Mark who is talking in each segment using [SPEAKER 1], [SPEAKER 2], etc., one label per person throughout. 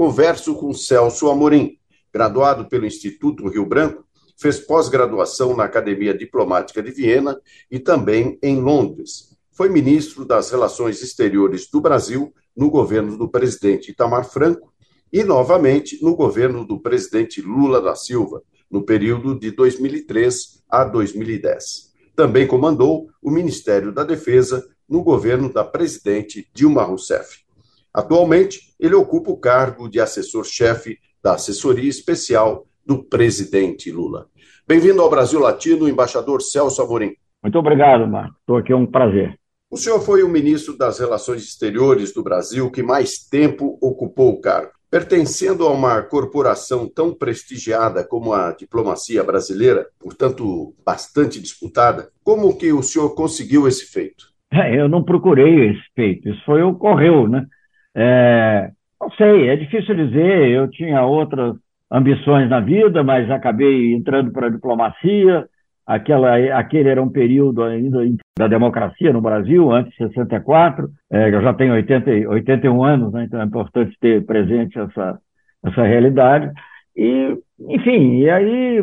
[SPEAKER 1] converso com Celso Amorim, graduado pelo Instituto Rio Branco, fez pós-graduação na Academia Diplomática de Viena e também em Londres. Foi ministro das Relações Exteriores do Brasil no governo do presidente Itamar Franco e, novamente, no governo do presidente Lula da Silva, no período de 2003 a 2010. Também comandou o Ministério da Defesa no governo da presidente Dilma Rousseff. Atualmente, ele ocupa o cargo de assessor-chefe da assessoria especial do presidente Lula. Bem-vindo ao Brasil Latino, embaixador Celso Amorim.
[SPEAKER 2] Muito obrigado, Marco. Estou aqui, é um prazer.
[SPEAKER 1] O senhor foi o ministro das Relações Exteriores do Brasil que mais tempo ocupou o cargo. Pertencendo a uma corporação tão prestigiada como a diplomacia brasileira, portanto bastante disputada, como que o senhor conseguiu esse feito?
[SPEAKER 2] É, eu não procurei esse feito, isso foi ocorreu, né? É, não sei, é difícil dizer. Eu tinha outras ambições na vida, mas acabei entrando para a diplomacia. Aquela, aquele era um período ainda da democracia no Brasil, antes de 64. É, eu já tenho 80, 81 anos, né, então é importante ter presente essa, essa realidade. E, enfim, e aí,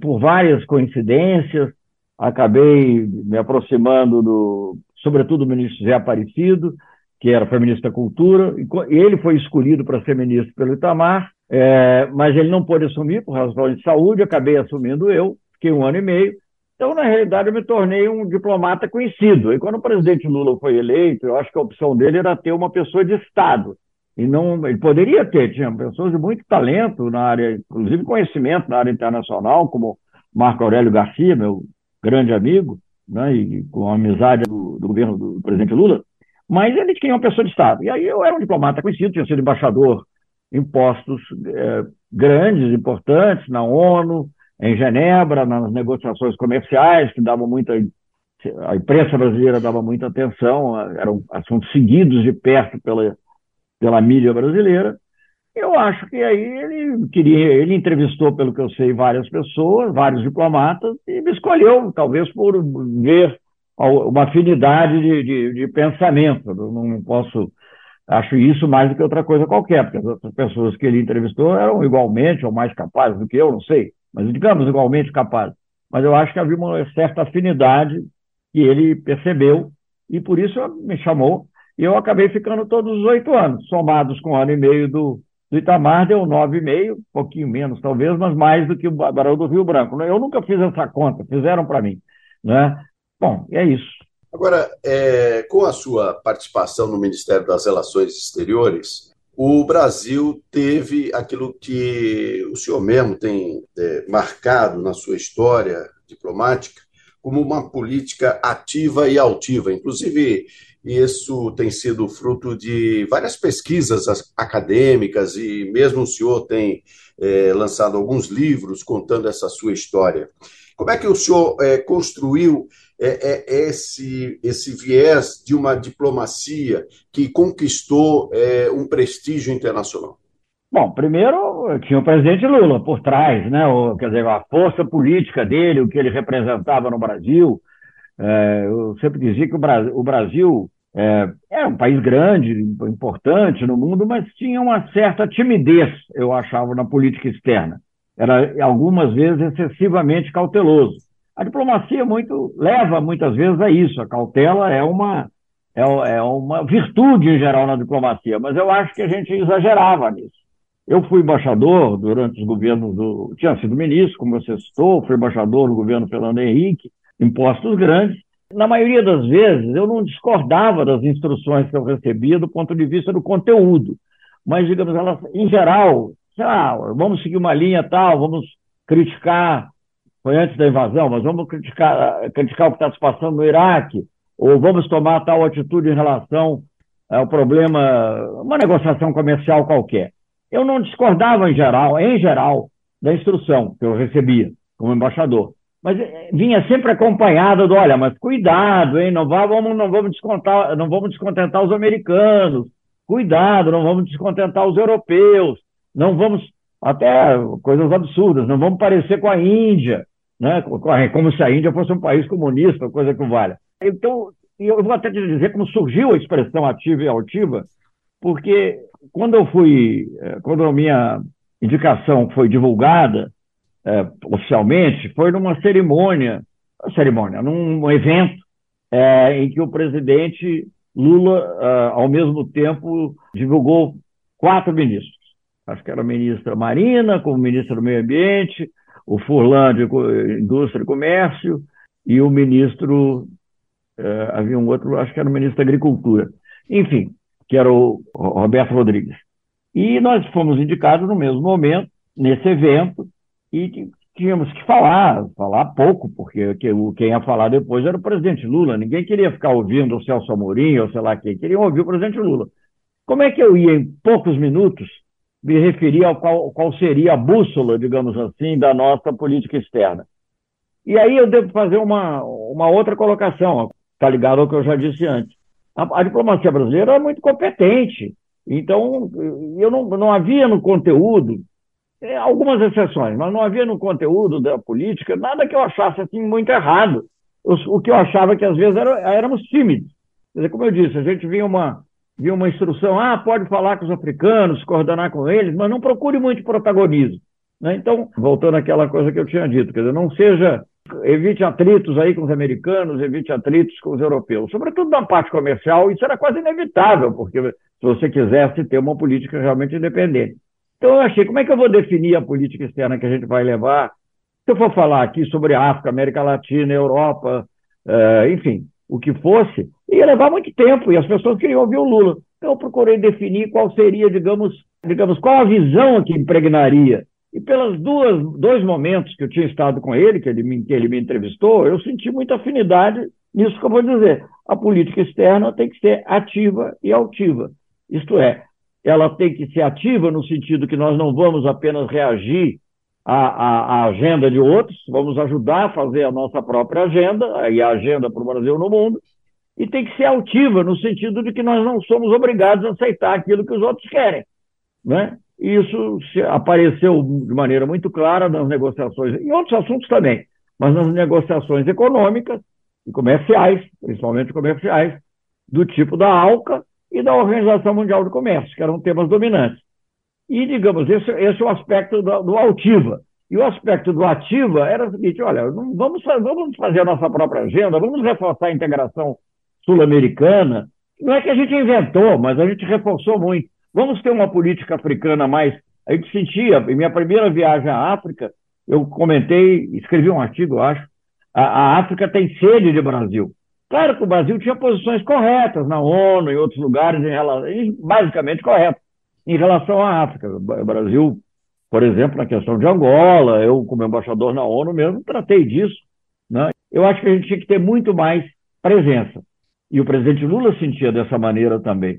[SPEAKER 2] por várias coincidências, acabei me aproximando do, sobretudo do ministro Zé Aparecido, que era foi ministro da Cultura, e ele foi escolhido para ser ministro pelo Itamar, é, mas ele não pôde assumir por razões de saúde, acabei assumindo eu, fiquei um ano e meio. Então, na realidade, eu me tornei um diplomata conhecido. E quando o presidente Lula foi eleito, eu acho que a opção dele era ter uma pessoa de Estado. E não, ele poderia ter, tinha pessoas de muito talento na área, inclusive conhecimento na área internacional, como Marco Aurélio Garcia, meu grande amigo, né, e com a amizade do, do governo do presidente Lula, mas ele tinha uma pessoa de Estado. E aí eu era um diplomata conhecido, tinha sido embaixador em postos é, grandes, importantes, na ONU, em Genebra, nas negociações comerciais, que davam muita. A imprensa brasileira dava muita atenção, eram assuntos seguidos de perto pela, pela mídia brasileira. Eu acho que aí ele queria, ele entrevistou, pelo que eu sei, várias pessoas, vários diplomatas, e me escolheu, talvez por ver uma afinidade de, de, de pensamento. Eu não posso. Acho isso mais do que outra coisa qualquer, porque as outras pessoas que ele entrevistou eram igualmente ou mais capazes do que eu, não sei, mas digamos igualmente capazes. Mas eu acho que havia uma certa afinidade que ele percebeu e por isso me chamou. E eu acabei ficando todos os oito anos, somados com um ano e meio do, do Itamar, deu nove e meio, um pouquinho menos talvez, mas mais do que o Barão do Rio Branco. Eu nunca fiz essa conta, fizeram para mim. Né? Bom, é isso.
[SPEAKER 1] Agora, é, com a sua participação no Ministério das Relações Exteriores, o Brasil teve aquilo que o senhor mesmo tem é, marcado na sua história diplomática como uma política ativa e altiva. Inclusive, isso tem sido fruto de várias pesquisas acadêmicas e mesmo o senhor tem é, lançado alguns livros contando essa sua história. Como é que o senhor é, construiu é, é esse, esse viés de uma diplomacia que conquistou é, um prestígio internacional?
[SPEAKER 2] Bom, primeiro tinha o presidente Lula por trás, né? O, quer dizer, a força política dele, o que ele representava no Brasil. É, eu sempre dizia que o Brasil, o Brasil é, era um país grande, importante no mundo, mas tinha uma certa timidez, eu achava, na política externa. Era algumas vezes excessivamente cauteloso. A diplomacia muito leva muitas vezes a isso. A cautela é uma é, é uma virtude em geral na diplomacia, mas eu acho que a gente exagerava nisso. Eu fui embaixador durante os governos do. Tinha sido ministro, como você citou, fui embaixador no governo Fernando Henrique, em postos grandes. Na maioria das vezes, eu não discordava das instruções que eu recebia do ponto de vista do conteúdo, mas, digamos, elas, em geral, sei lá, vamos seguir uma linha tal, vamos criticar foi antes da invasão, mas vamos criticar, criticar o que está se passando no Iraque, ou vamos tomar tal atitude em relação ao problema, uma negociação comercial qualquer. Eu não discordava em geral, em geral, da instrução que eu recebia como embaixador. Mas eh, vinha sempre acompanhada do, olha, mas cuidado, hein? Não, vá, vamos, não, vamos descontar, não vamos descontentar os americanos, cuidado, não vamos descontentar os europeus, não vamos, até coisas absurdas, não vamos parecer com a Índia, né? como se a Índia fosse um país comunista, coisa que valha. Então, eu vou até te dizer como surgiu a expressão ativa e altiva, porque quando eu fui, eh, quando a minha indicação foi divulgada é, oficialmente, foi numa cerimônia, cerimônia, num evento é, em que o presidente Lula, é, ao mesmo tempo, divulgou quatro ministros. Acho que era a ministra Marina, como ministra do Meio Ambiente, o Furlan de Indústria e Comércio e o ministro, é, havia um outro, acho que era o ministro da Agricultura. Enfim, que era o Roberto Rodrigues. E nós fomos indicados no mesmo momento, nesse evento, e tínhamos que falar, falar pouco, porque quem ia falar depois era o presidente Lula. Ninguém queria ficar ouvindo o Celso Amorim ou sei lá quem, queria ouvir o presidente Lula. Como é que eu ia, em poucos minutos, me referir ao qual, qual seria a bússola, digamos assim, da nossa política externa? E aí eu devo fazer uma, uma outra colocação, está ligado ao que eu já disse antes. A, a diplomacia brasileira é muito competente, então eu não, não havia no conteúdo é, algumas exceções, mas não havia no conteúdo da política nada que eu achasse assim muito errado. O, o que eu achava que às vezes era, éramos tímidos. Quer dizer, como eu disse, a gente via uma, via uma instrução, ah, pode falar com os africanos, coordenar com eles, mas não procure muito protagonismo. Né? Então, voltando àquela coisa que eu tinha dito, quer dizer, não seja, evite atritos aí com os americanos, evite atritos com os europeus. Sobretudo na parte comercial, isso era quase inevitável, porque se você quisesse ter uma política realmente independente. Então eu achei, como é que eu vou definir a política externa que a gente vai levar? Se eu for falar aqui sobre África, América Latina, Europa, uh, enfim, o que fosse, ia levar muito tempo e as pessoas queriam ouvir o Lula. Então eu procurei definir qual seria, digamos, digamos qual a visão que impregnaria. E pelos duas, dois momentos que eu tinha estado com ele, que ele, me, que ele me entrevistou, eu senti muita afinidade nisso que eu vou dizer. A política externa tem que ser ativa e altiva. Isto é, ela tem que ser ativa no sentido que nós não vamos apenas reagir à, à, à agenda de outros, vamos ajudar a fazer a nossa própria agenda e a agenda para o Brasil no mundo, e tem que ser altiva no sentido de que nós não somos obrigados a aceitar aquilo que os outros querem. Né? Isso apareceu de maneira muito clara nas negociações, em outros assuntos também, mas nas negociações econômicas e comerciais, principalmente comerciais, do tipo da ALCA, e da Organização Mundial do Comércio, que eram temas dominantes. E, digamos, esse, esse é o aspecto do, do altiva. E o aspecto do ativa era o seguinte: olha, vamos, vamos fazer a nossa própria agenda, vamos reforçar a integração sul-americana. Não é que a gente inventou, mas a gente reforçou muito. Vamos ter uma política africana mais. A gente sentia, em minha primeira viagem à África, eu comentei, escrevi um artigo, acho, a, a África tem sede de Brasil. Claro que o Brasil tinha posições corretas na ONU e outros lugares, em relação, basicamente corretas, em relação à África. O Brasil, por exemplo, na questão de Angola, eu, como embaixador na ONU mesmo, tratei disso. Né? Eu acho que a gente tinha que ter muito mais presença. E o presidente Lula sentia dessa maneira também.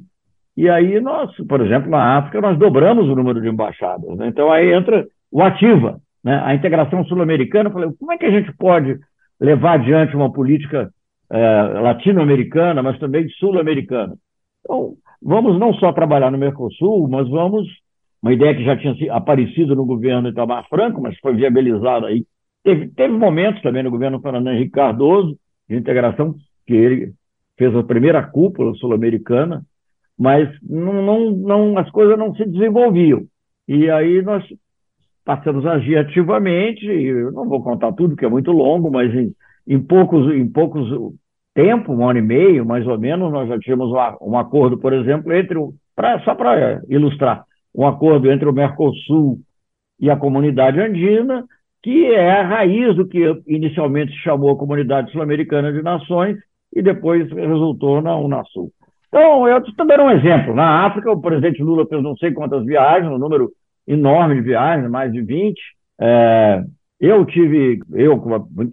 [SPEAKER 2] E aí nós, por exemplo, na África, nós dobramos o número de embaixadas. Né? Então aí entra o ativa, né? a integração sul-americana. Falei, como é que a gente pode levar adiante uma política é, latino-americana, mas também sul-americana. Então, vamos não só trabalhar no Mercosul, mas vamos. Uma ideia que já tinha aparecido no governo Itamar Franco, mas foi viabilizada aí. Teve, teve momentos também no governo Fernando Henrique Cardoso, de integração, que ele fez a primeira cúpula sul-americana, mas não, não, não, as coisas não se desenvolviam. E aí nós passamos a agir ativamente, não vou contar tudo, que é muito longo, mas em, em poucos, em poucos tempo, um ano e meio, mais ou menos, nós já tínhamos um, acordo, por exemplo, entre o, pra, só para ilustrar, um acordo entre o Mercosul e a comunidade andina, que é a raiz do que inicialmente se chamou a Comunidade Sul-Americana de Nações e depois resultou na Unasul. Então, eu estou dando um exemplo. Na África, o presidente Lula fez não sei quantas viagens, um número enorme de viagens, mais de 20. É, eu tive, eu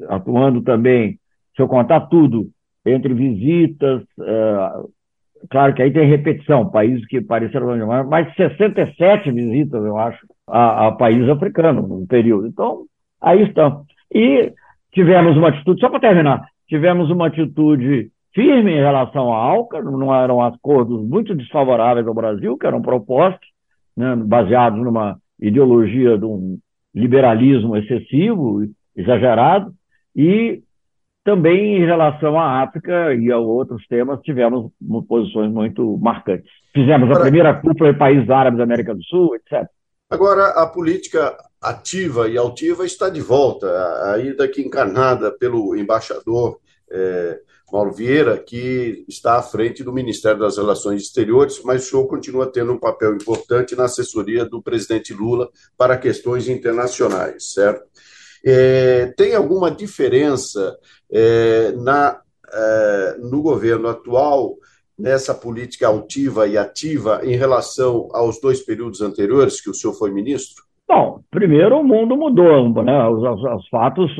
[SPEAKER 2] atuando também, se eu contar tudo, entre visitas, uh, claro que aí tem repetição, países que pareceram mais de 67 visitas, eu acho, a, a países africanos no período. Então, aí estão. E tivemos uma atitude, só para terminar, tivemos uma atitude firme em relação à ALCA, não eram acordos muito desfavoráveis ao Brasil, que eram propostos, né, baseados numa ideologia de um liberalismo excessivo, exagerado, e também em relação à África e a outros temas, tivemos posições muito marcantes. Fizemos a primeira cúpula de países árabes da América do Sul, etc.
[SPEAKER 1] Agora, a política ativa e altiva está de volta, ainda aqui encarnada pelo embaixador é, Mauro Vieira, que está à frente do Ministério das Relações Exteriores, mas o senhor continua tendo um papel importante na assessoria do presidente Lula para questões internacionais, certo? É, tem alguma diferença é, na, é, no governo atual nessa política altiva e ativa em relação aos dois períodos anteriores que o senhor foi ministro?
[SPEAKER 2] Bom, primeiro o mundo mudou, né? os, os, os fatos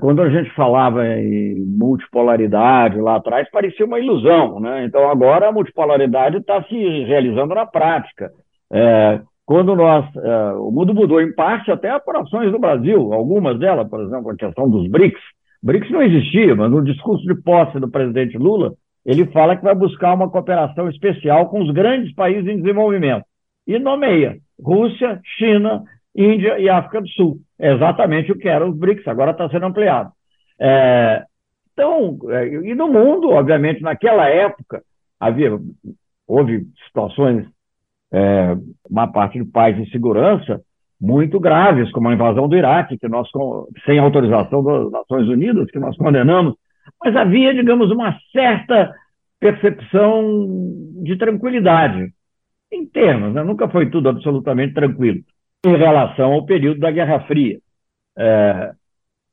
[SPEAKER 2] quando a gente falava em multipolaridade lá atrás, parecia uma ilusão, né? Então agora a multipolaridade está se realizando na prática. É, quando nós, é, o mundo mudou em parte até por ações do Brasil, algumas delas, por exemplo, a questão dos BRICS. BRICS não existia, mas no discurso de posse do presidente Lula, ele fala que vai buscar uma cooperação especial com os grandes países em desenvolvimento e nomeia Rússia, China, Índia e África do Sul. Exatamente o que era os BRICS, agora está sendo ampliado. É, então, é, e no mundo, obviamente, naquela época, havia, houve situações, é, uma parte de paz e segurança, muito graves, como a invasão do Iraque, que nós, sem autorização das Nações Unidas, que nós condenamos, mas havia, digamos, uma certa percepção de tranquilidade, em termos, né? nunca foi tudo absolutamente tranquilo em relação ao período da Guerra Fria. É,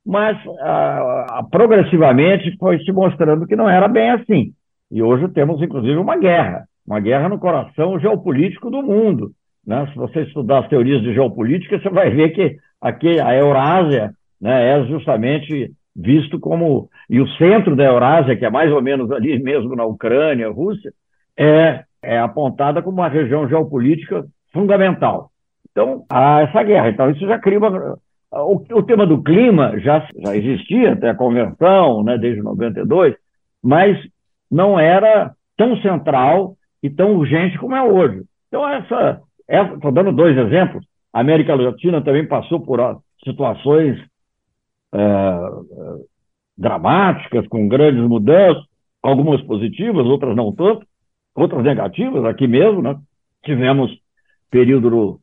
[SPEAKER 2] mas a, a, progressivamente foi se mostrando que não era bem assim. E hoje temos, inclusive, uma guerra, uma guerra no coração geopolítico do mundo. Né? Se você estudar as teorias de geopolítica, você vai ver que aqui a Eurásia né, é justamente visto como. E o centro da Eurásia, que é mais ou menos ali mesmo na Ucrânia, Rússia, é, é apontada como uma região geopolítica fundamental. Então, há essa guerra. Então, isso já cria uma. O, o tema do clima já, já existia até a convenção, né, desde 92, mas não era tão central e tão urgente como é hoje. Então, essa. Estou dando dois exemplos. A América Latina também passou por situações é, dramáticas, com grandes mudanças, algumas positivas, outras não tanto, outras negativas, aqui mesmo, né? Tivemos período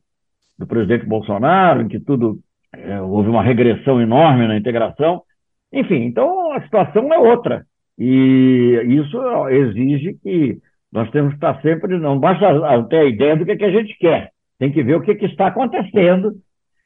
[SPEAKER 2] do, presidente Bolsonaro, em que tudo é, houve uma regressão enorme na integração. Enfim, então a situação é outra. E isso exige que nós temos que estar sempre, não basta ter a ideia do que, é que a gente quer, tem que ver o que, é que está acontecendo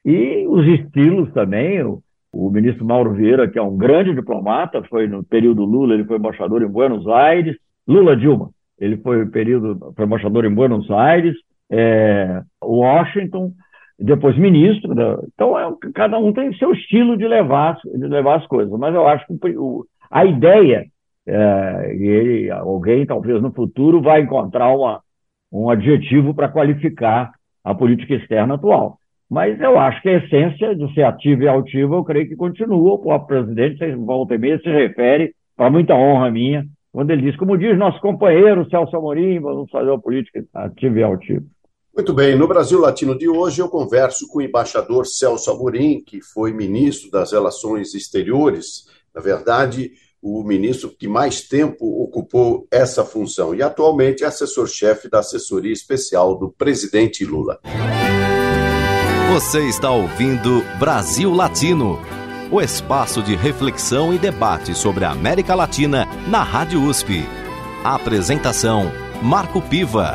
[SPEAKER 2] e os estilos também. O, o, ministro Mauro Vieira, que é um grande diplomata, foi no período Lula, ele foi embaixador em Buenos Aires. Lula Dilma, ele foi período foi embaixador em Buenos Aires, é, Washington, depois ministro. Né? Então, é, cada um tem seu estilo de levar, de levar as coisas. Mas eu acho que o, a ideia, é, ele, alguém talvez no futuro vai encontrar uma, um adjetivo para qualificar a política externa atual. Mas eu acho que a essência de ser ativa e altiva, eu creio que continua. O próprio presidente, volta e meia, se refere, para muita honra minha, quando ele diz, como diz nosso companheiro Celso Amorim, vamos fazer uma política ativa e altiva.
[SPEAKER 1] Muito bem, no Brasil Latino de hoje eu converso com o embaixador Celso Amorim, que foi ministro das Relações Exteriores, na verdade, o ministro que mais tempo ocupou essa função e atualmente é assessor-chefe da assessoria especial do presidente Lula.
[SPEAKER 3] Você está ouvindo Brasil Latino, o espaço de reflexão e debate sobre a América Latina na Rádio USP. A apresentação Marco Piva.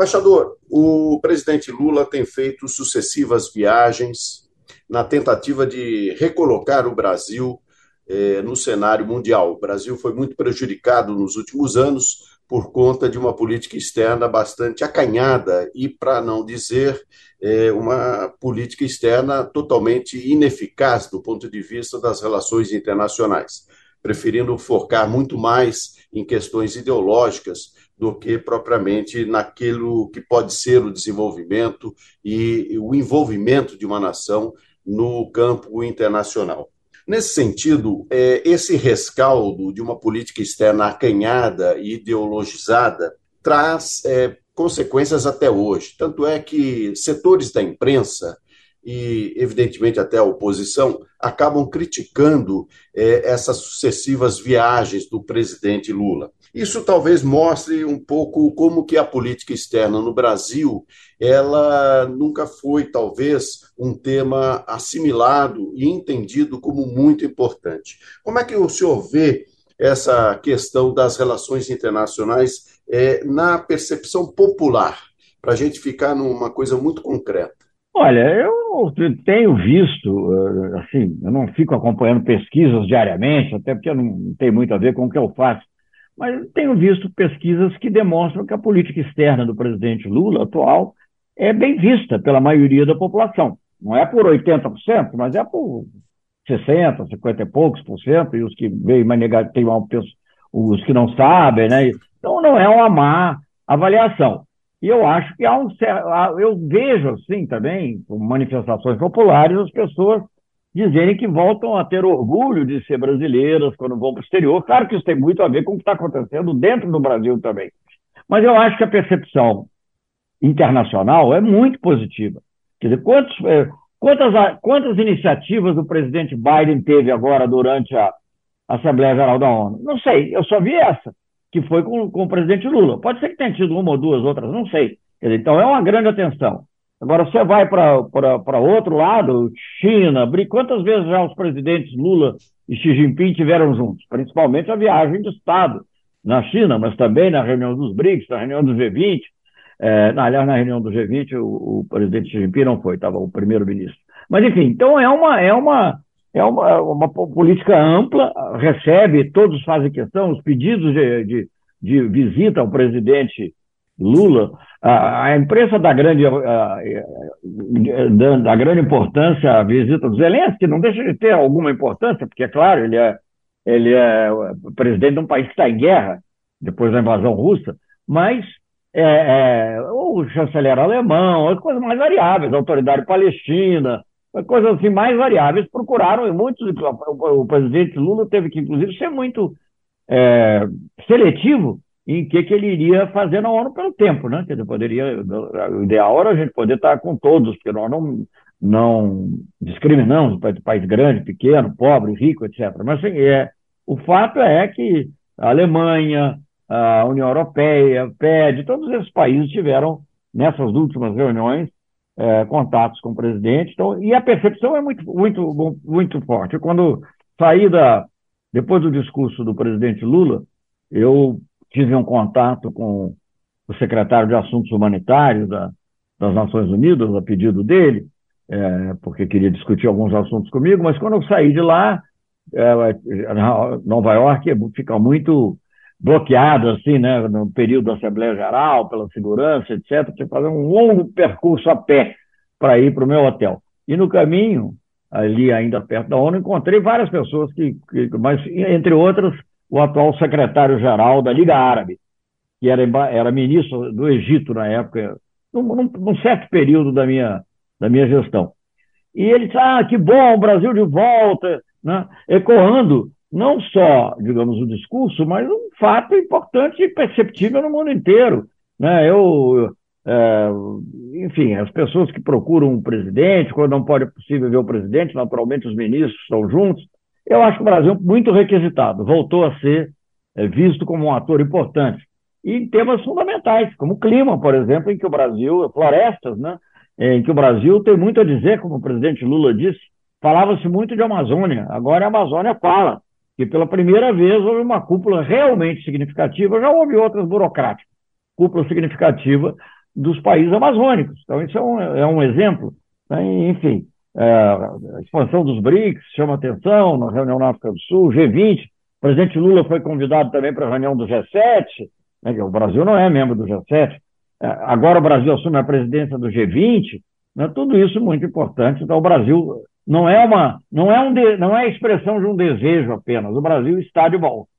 [SPEAKER 1] Embaixador, o presidente Lula tem feito sucessivas viagens na tentativa de recolocar o Brasil eh, no cenário mundial. O Brasil foi muito prejudicado nos últimos anos por conta de uma política externa bastante acanhada e, para não dizer, eh, uma política externa totalmente ineficaz do ponto de vista das relações internacionais. preferindo focar muito mais em questões ideológicas do que propriamente naquilo que pode ser o desenvolvimento e o envolvimento de uma nação no campo internacional. Nesse sentido, é, esse rescaldo de uma política externa acanhada e ideologizada traz é, consequências até hoje. Tanto é que setores da imprensa e, evidentemente, até a oposição acabam criticando é, essas sucessivas viagens do presidente Lula. Isso talvez mostre um pouco como que a política externa no Brasil, ela nunca foi talvez um tema assimilado e entendido como muito importante. Como é que o senhor vê essa questão das relações internacionais é, na percepção popular, para a gente ficar numa coisa muito concreta?
[SPEAKER 2] Olha, eu tenho visto, eh, assim, eu não fico acompanhando pesquisas diariamente, até porque não tem muito a ver com o que eu faço, mas tenho visto pesquisas que demonstram que a política externa do presidente Lula atual é bem vista pela maioria da população. Não é por 80%, mas é por 60%, 50 e poucos por cento, e os que veem mais negativos, tem os que não sabem, né? Então não é uma má avaliação. E eu acho que há um eu vejo assim também, com manifestações populares, as pessoas dizerem que voltam a ter orgulho de ser brasileiras quando vão para o exterior. Claro que isso tem muito a ver com o que está acontecendo dentro do Brasil também. Mas eu acho que a percepção internacional é muito positiva. Quer dizer, quantos, é, quantas, quantas iniciativas o presidente Biden teve agora durante a Assembleia Geral da ONU? Não sei, eu só vi essa que foi com, com o presidente Lula. Pode ser que tenha tido uma ou duas outras, não sei. Então é uma grande atenção. Agora, você vai para outro lado, China, quantas vezes já os presidentes Lula e Xi Jinping tiveram juntos? Principalmente a viagem de Estado na China, mas também na reunião dos BRICS, na reunião do G20. É, aliás, na reunião do G20, o, o presidente Xi Jinping não foi, estava o primeiro-ministro. Mas, enfim, então é uma, é uma, é uma, uma política ampla, recebe, todos fazem questão, os pedidos de, de, de visita ao presidente Lula, a, a imprensa dá grande, a, da, grande importância à visita do Zelensky, não deixa de ter alguma importância, porque, é claro, ele é, ele é presidente de um país que está em guerra, depois da invasão russa, mas é, é, o chanceler alemão, as coisas mais variáveis, a autoridade palestina, coisas assim mais variáveis, procuraram, e muitos, o, presidente Lula teve que, inclusive, ser muito é, seletivo em que, que ele iria fazer na ONU pelo tempo, né? Que ele poderia, ideal era a gente poder estar com todos, porque nós não, não discriminamos país grande, pequeno, pobre, rico, etc. Mas assim, é, o fato é que a Alemanha, a União Europeia, PED, todos esses países tiveram, nessas últimas reuniões, é, contatos com o presidente, então, e a percepção é muito, muito, muito forte. Quando saí da, depois do discurso do presidente Lula, eu tive um contato com o secretário de Assuntos Humanitários da, das Nações Unidas, a pedido dele, é, porque queria discutir alguns assuntos comigo, mas quando eu saí de lá, é, Nova York fica muito bloqueado, assim, né, no período da Assembleia Geral, pela segurança, etc. Tinha que fazer um longo percurso a pé para ir para o meu hotel. E no caminho, ali ainda perto da ONU, encontrei várias pessoas que, que mas entre outras, o atual secretário-geral da Liga Árabe, que era, era ministro do Egito na época, num, num, certo período da minha, da minha gestão. E ele disse, ah, que bom, o Brasil de volta, né? ecoando não só, digamos, o discurso, mas um fato importante e perceptível no mundo inteiro. Né? Eu, é, enfim, as pessoas que procuram um presidente, quando não pode possível ver o presidente, naturalmente os ministros estão juntos. Eu acho que o Brasil é muito requisitado, voltou a ser é, visto como um ator importante. E em temas fundamentais, como o clima, por exemplo, em que o Brasil, florestas, né? em que o Brasil tem muito a dizer, como o presidente Lula disse, falava-se muito de Amazônia, agora a Amazônia fala que pela primeira vez houve uma cúpula realmente significativa, já houve outras burocráticas, cúpula significativa dos países amazônicos. Então, isso é um, é um exemplo. Né? Enfim, é, a expansão dos BRICS chama atenção na reunião na África do Sul, G20. O presidente Lula foi convidado também para a reunião do G7, né? o Brasil não é membro do G7. É, agora o Brasil assume a presidência do G20. Né? Tudo isso muito importante. Então, o Brasil Não é uma, não é um, de, não é a expressão de um desejo apenas. O Brasil está de volta.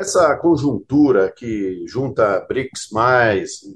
[SPEAKER 1] Essa conjuntura que junta BRICS,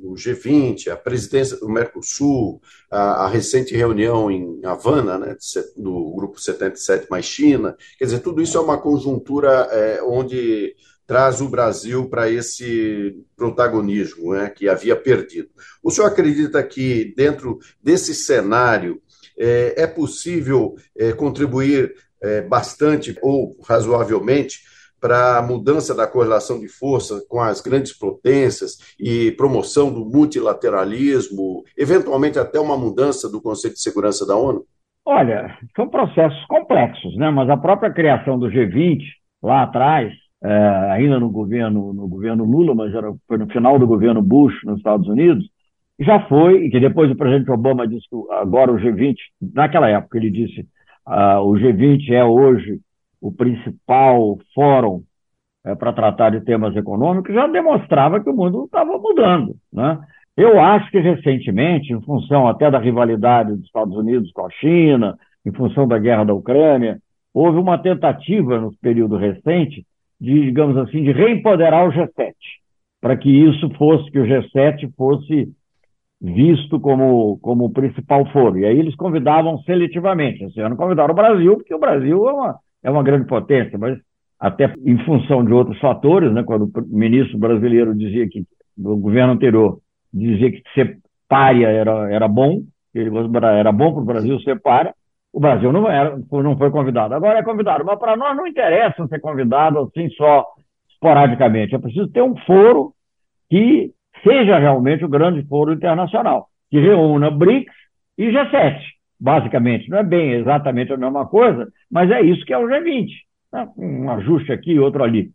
[SPEAKER 1] o G20, a presidência do Mercosul, a, a recente reunião em Havana, né, do Grupo 77 mais China, quer dizer, tudo isso é uma conjuntura é, onde traz o Brasil para esse protagonismo né, que havia perdido. O senhor acredita que, dentro desse cenário, é, é possível é, contribuir é, bastante ou razoavelmente para a mudança da correlação de força com as grandes potências e promoção do multilateralismo, eventualmente até uma mudança do Conselho de Segurança da ONU?
[SPEAKER 2] Olha, são processos complexos, né? mas a própria criação do G20, lá atrás, é, ainda no governo, no governo Lula, mas era, foi no final do governo Bush nos Estados Unidos, já foi, e que depois o presidente Obama disse que agora o G20, naquela época ele disse, uh, o G20 é hoje o principal fórum é, para tratar de temas econômicos, já demonstrava que o mundo estava mudando. Né? Eu acho que recentemente, em função até da rivalidade dos Estados Unidos com a China, em função da guerra da Ucrânia, houve uma tentativa no período recente de, digamos assim, de reempoderar o G7, para que isso fosse, que o G7 fosse visto como, como o principal foro. E aí eles convidavam seletivamente. Esse ano convidaram o Brasil, porque o Brasil é uma, é uma grande potência, mas até em função de outros fatores, né, quando o ministro brasileiro dizia que, o governo anterior, dizia que ser párea era, era bom, ele, era bom para o Brasil ser párea, o Brasil não, era, não foi convidado. Agora é convidado, mas para nós não interessa ser convidado assim só esporadicamente. É preciso ter um foro que seja realmente o grande foro internacional, que reúna BRICS e G7 basicamente. Não é bem exatamente a mesma coisa, mas é isso que é o G20. Né? Um ajuste aqui, outro ali.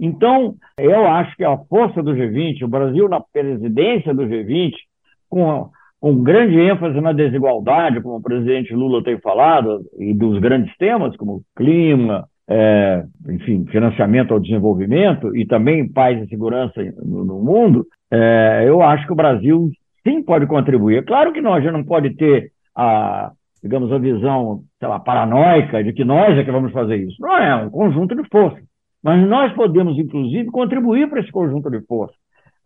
[SPEAKER 2] Então, eu acho que a força do G20, o Brasil na presidência do G20, com, com grande ênfase na desigualdade, como o presidente Lula tem falado, e dos grandes temas, como clima, é, enfim, financiamento ao desenvolvimento e também paz e segurança no, no mundo, é, eu acho que o Brasil sim pode contribuir. É claro que nós já não pode ter a, digamos, a visão, sei lá, paranoica de que nós é que vamos fazer isso. Não é, um conjunto de forças. Mas nós podemos, inclusive, contribuir para esse conjunto de forças.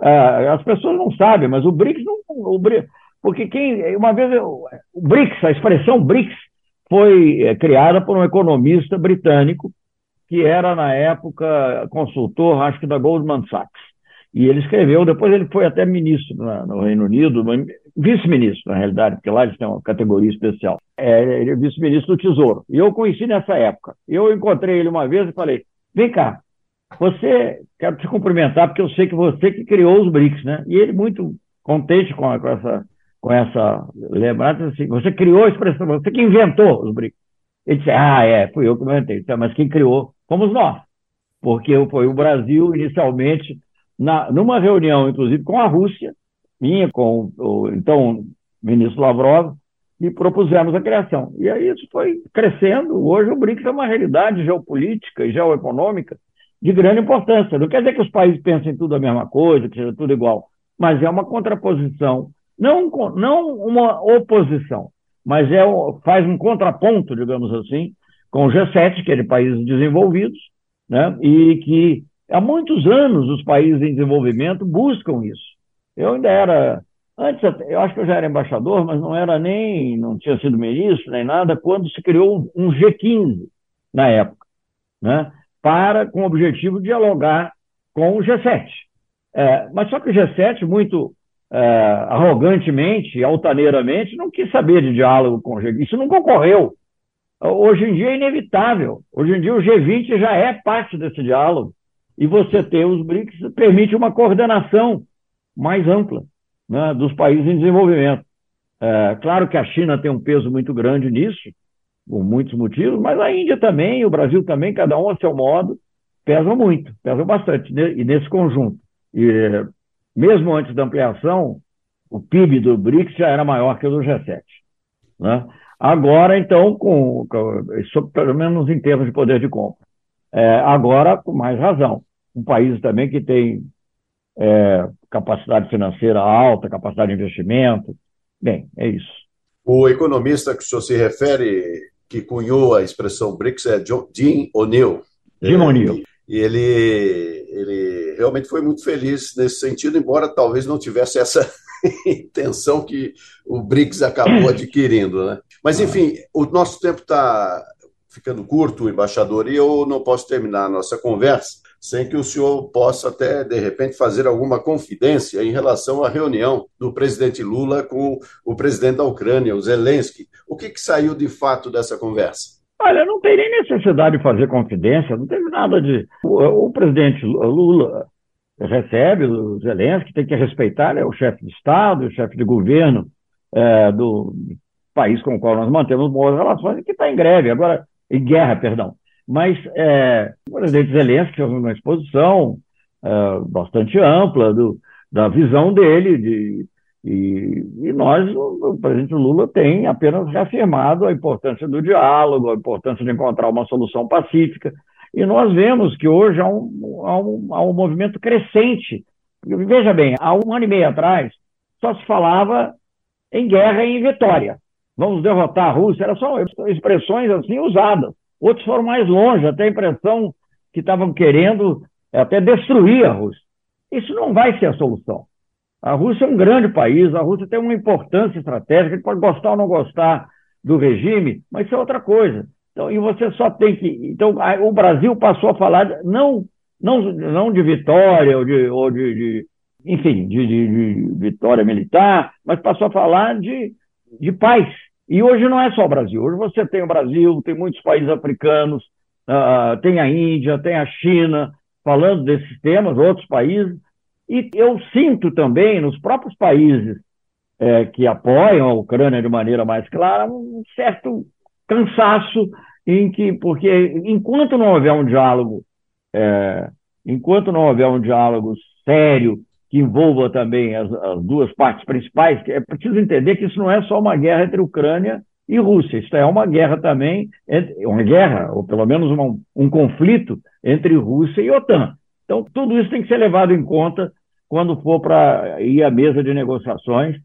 [SPEAKER 2] Uh, as pessoas não sabem, mas o BRICS não. O BRICS, porque quem. Uma vez. Eu, o BRICS, a expressão BRICS, foi é, criada por um economista britânico, que era, na época, consultor, acho que da Goldman Sachs. E ele escreveu, depois ele foi até ministro no Reino Unido, vice-ministro, na realidade, porque lá eles têm uma categoria especial. É, ele é vice-ministro do Tesouro. E eu conheci nessa época. Eu encontrei ele uma vez e falei: vem cá, você, quero te cumprimentar, porque eu sei que você que criou os BRICS, né? E ele, muito contente com, a, com essa, com essa lembrança, assim: você criou a expressão, você que inventou os BRICS. Ele disse: ah, é, fui eu que inventei. Mas quem criou fomos nós. Porque foi o Brasil, inicialmente, na, numa reunião, inclusive, com a Rússia, minha, com o então ministro Lavrov, e propusemos a criação. E aí isso foi crescendo. Hoje o BRICS é uma realidade geopolítica e geoeconômica de grande importância. Não quer dizer que os países pensem tudo a mesma coisa, que seja tudo igual, mas é uma contraposição, não, não uma oposição, mas é, faz um contraponto, digamos assim, com o G7, que é de países desenvolvidos, né, e que há muitos anos os países em desenvolvimento buscam isso. Eu ainda era, antes, eu acho que eu já era embaixador, mas não era nem, não tinha sido ministro nem nada, quando se criou um G15 na época, né? para, com o objetivo de dialogar com o G7. É, mas só que o G7, muito é, arrogantemente, altaneiramente, não quis saber de diálogo com o G20. Isso não concorreu. Hoje em dia é inevitável. Hoje em dia o G20 já é parte desse diálogo. E você ter os BRICS permite uma coordenação mais ampla né, dos países em desenvolvimento. É, claro que a China tem um peso muito grande nisso, por muitos motivos, mas a Índia também, o Brasil também, cada um a seu modo, pesam muito, pesam bastante, e nesse conjunto. E mesmo antes da ampliação, o PIB do BRICS já era maior que o do G7. Né? Agora, então, com, com, pelo menos em termos de poder de compra. É, agora, com mais razão. Um país também que tem é, capacidade financeira alta, capacidade de investimento. Bem, é isso.
[SPEAKER 1] O economista que o senhor se refere que cunhou a expressão BRICS é Jim O'Neill.
[SPEAKER 2] Jim O'Neill.
[SPEAKER 1] E ele, ele realmente foi muito feliz nesse sentido, embora talvez não tivesse essa intenção que o BRICS acabou adquirindo. Né? Mas, enfim, o nosso tempo está ficando curto, embaixador, e eu não posso terminar a nossa conversa sem que o senhor possa até, de repente, fazer alguma confidência em relação à reunião do presidente Lula com o presidente da Ucrânia, o Zelensky. O que, que saiu de fato dessa conversa?
[SPEAKER 2] Olha, não tem nem necessidade de fazer confidência, não teve nada de. O, o presidente Lula recebe o Zelensky, tem que respeitar, ele é o chefe de Estado, o chefe de governo é, do país com o qual nós mantemos boas relações e que está em greve, agora, em guerra, perdão. Mas é, o presidente Zelensky fez uma exposição é, bastante ampla do, da visão dele, de, e, e, nós, o presidente Lula, tem apenas reafirmado a importância do diálogo, a importância de encontrar uma solução pacífica. E nós vemos que hoje há um, há um, há um movimento crescente. Veja bem, há um ano e meio atrás, só se falava em guerra e em vitória. Vamos derrotar a Rússia, eram só expressões assim usadas. Outros foram mais longe, até a impressão que estavam querendo até destruir a Rússia. Isso não vai ser a solução. A Rússia é um grande país, a Rússia tem uma importância estratégica, ele pode gostar ou não gostar do regime, mas isso é outra coisa. Então, e você só tem que. Então, o Brasil passou a falar não, não, não de vitória ou de, ou de, de enfim, de, de, de, vitória militar, mas passou a falar de, de paz. E hoje não é só o Brasil. Hoje você tem o Brasil, tem muitos países africanos, uh, tem a Índia, tem a China, falando desses temas, outros países. E eu sinto também nos próprios países é, que apoiam a Ucrânia de maneira mais clara um certo cansaço em que, porque enquanto não houver um diálogo, é, enquanto não houver um diálogo sério que envolva também as, as, duas partes principais, é preciso entender que isso não é só uma guerra entre Ucrânia e Rússia, isso é uma guerra também, uma guerra, ou pelo menos uma, um conflito entre Rússia e OTAN. Então, tudo isso tem que ser levado em conta quando for para ir à mesa de negociações,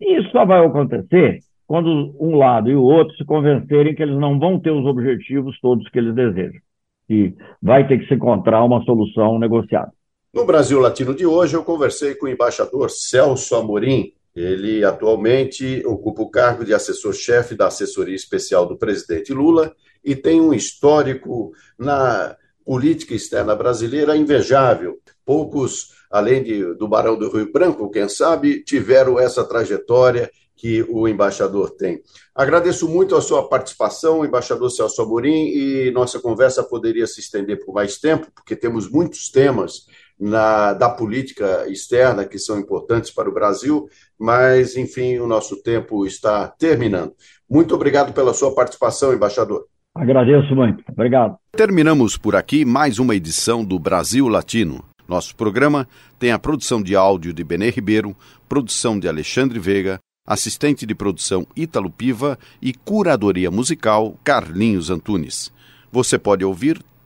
[SPEAKER 2] e isso só vai acontecer quando um lado e o outro se convencerem que eles não vão ter os objetivos todos que eles desejam. E vai ter que se encontrar uma solução negociada.
[SPEAKER 1] No Brasil Latino de hoje, eu conversei com o embaixador Celso Amorim. Ele atualmente ocupa o cargo de assessor-chefe da assessoria especial do presidente Lula e tem um histórico na política externa brasileira invejável. Poucos, além de, do Barão do Rio Branco, quem sabe, tiveram essa trajetória que o embaixador tem. Agradeço muito a sua participação, embaixador Celso Amorim, e nossa conversa poderia se estender por mais tempo, porque temos muitos temas na, da política externa que são importantes para o Brasil, mas, enfim, o nosso tempo está terminando. Muito obrigado pela sua participação, embaixador.
[SPEAKER 2] Agradeço muito. Obrigado.
[SPEAKER 3] Terminamos por aqui mais uma edição do Brasil Latino. Nosso programa tem a produção de áudio de Benê Ribeiro, produção de Alexandre Veiga, assistente de produção Ítalo Piva e curadoria musical Carlinhos Antunes. Você pode ouvir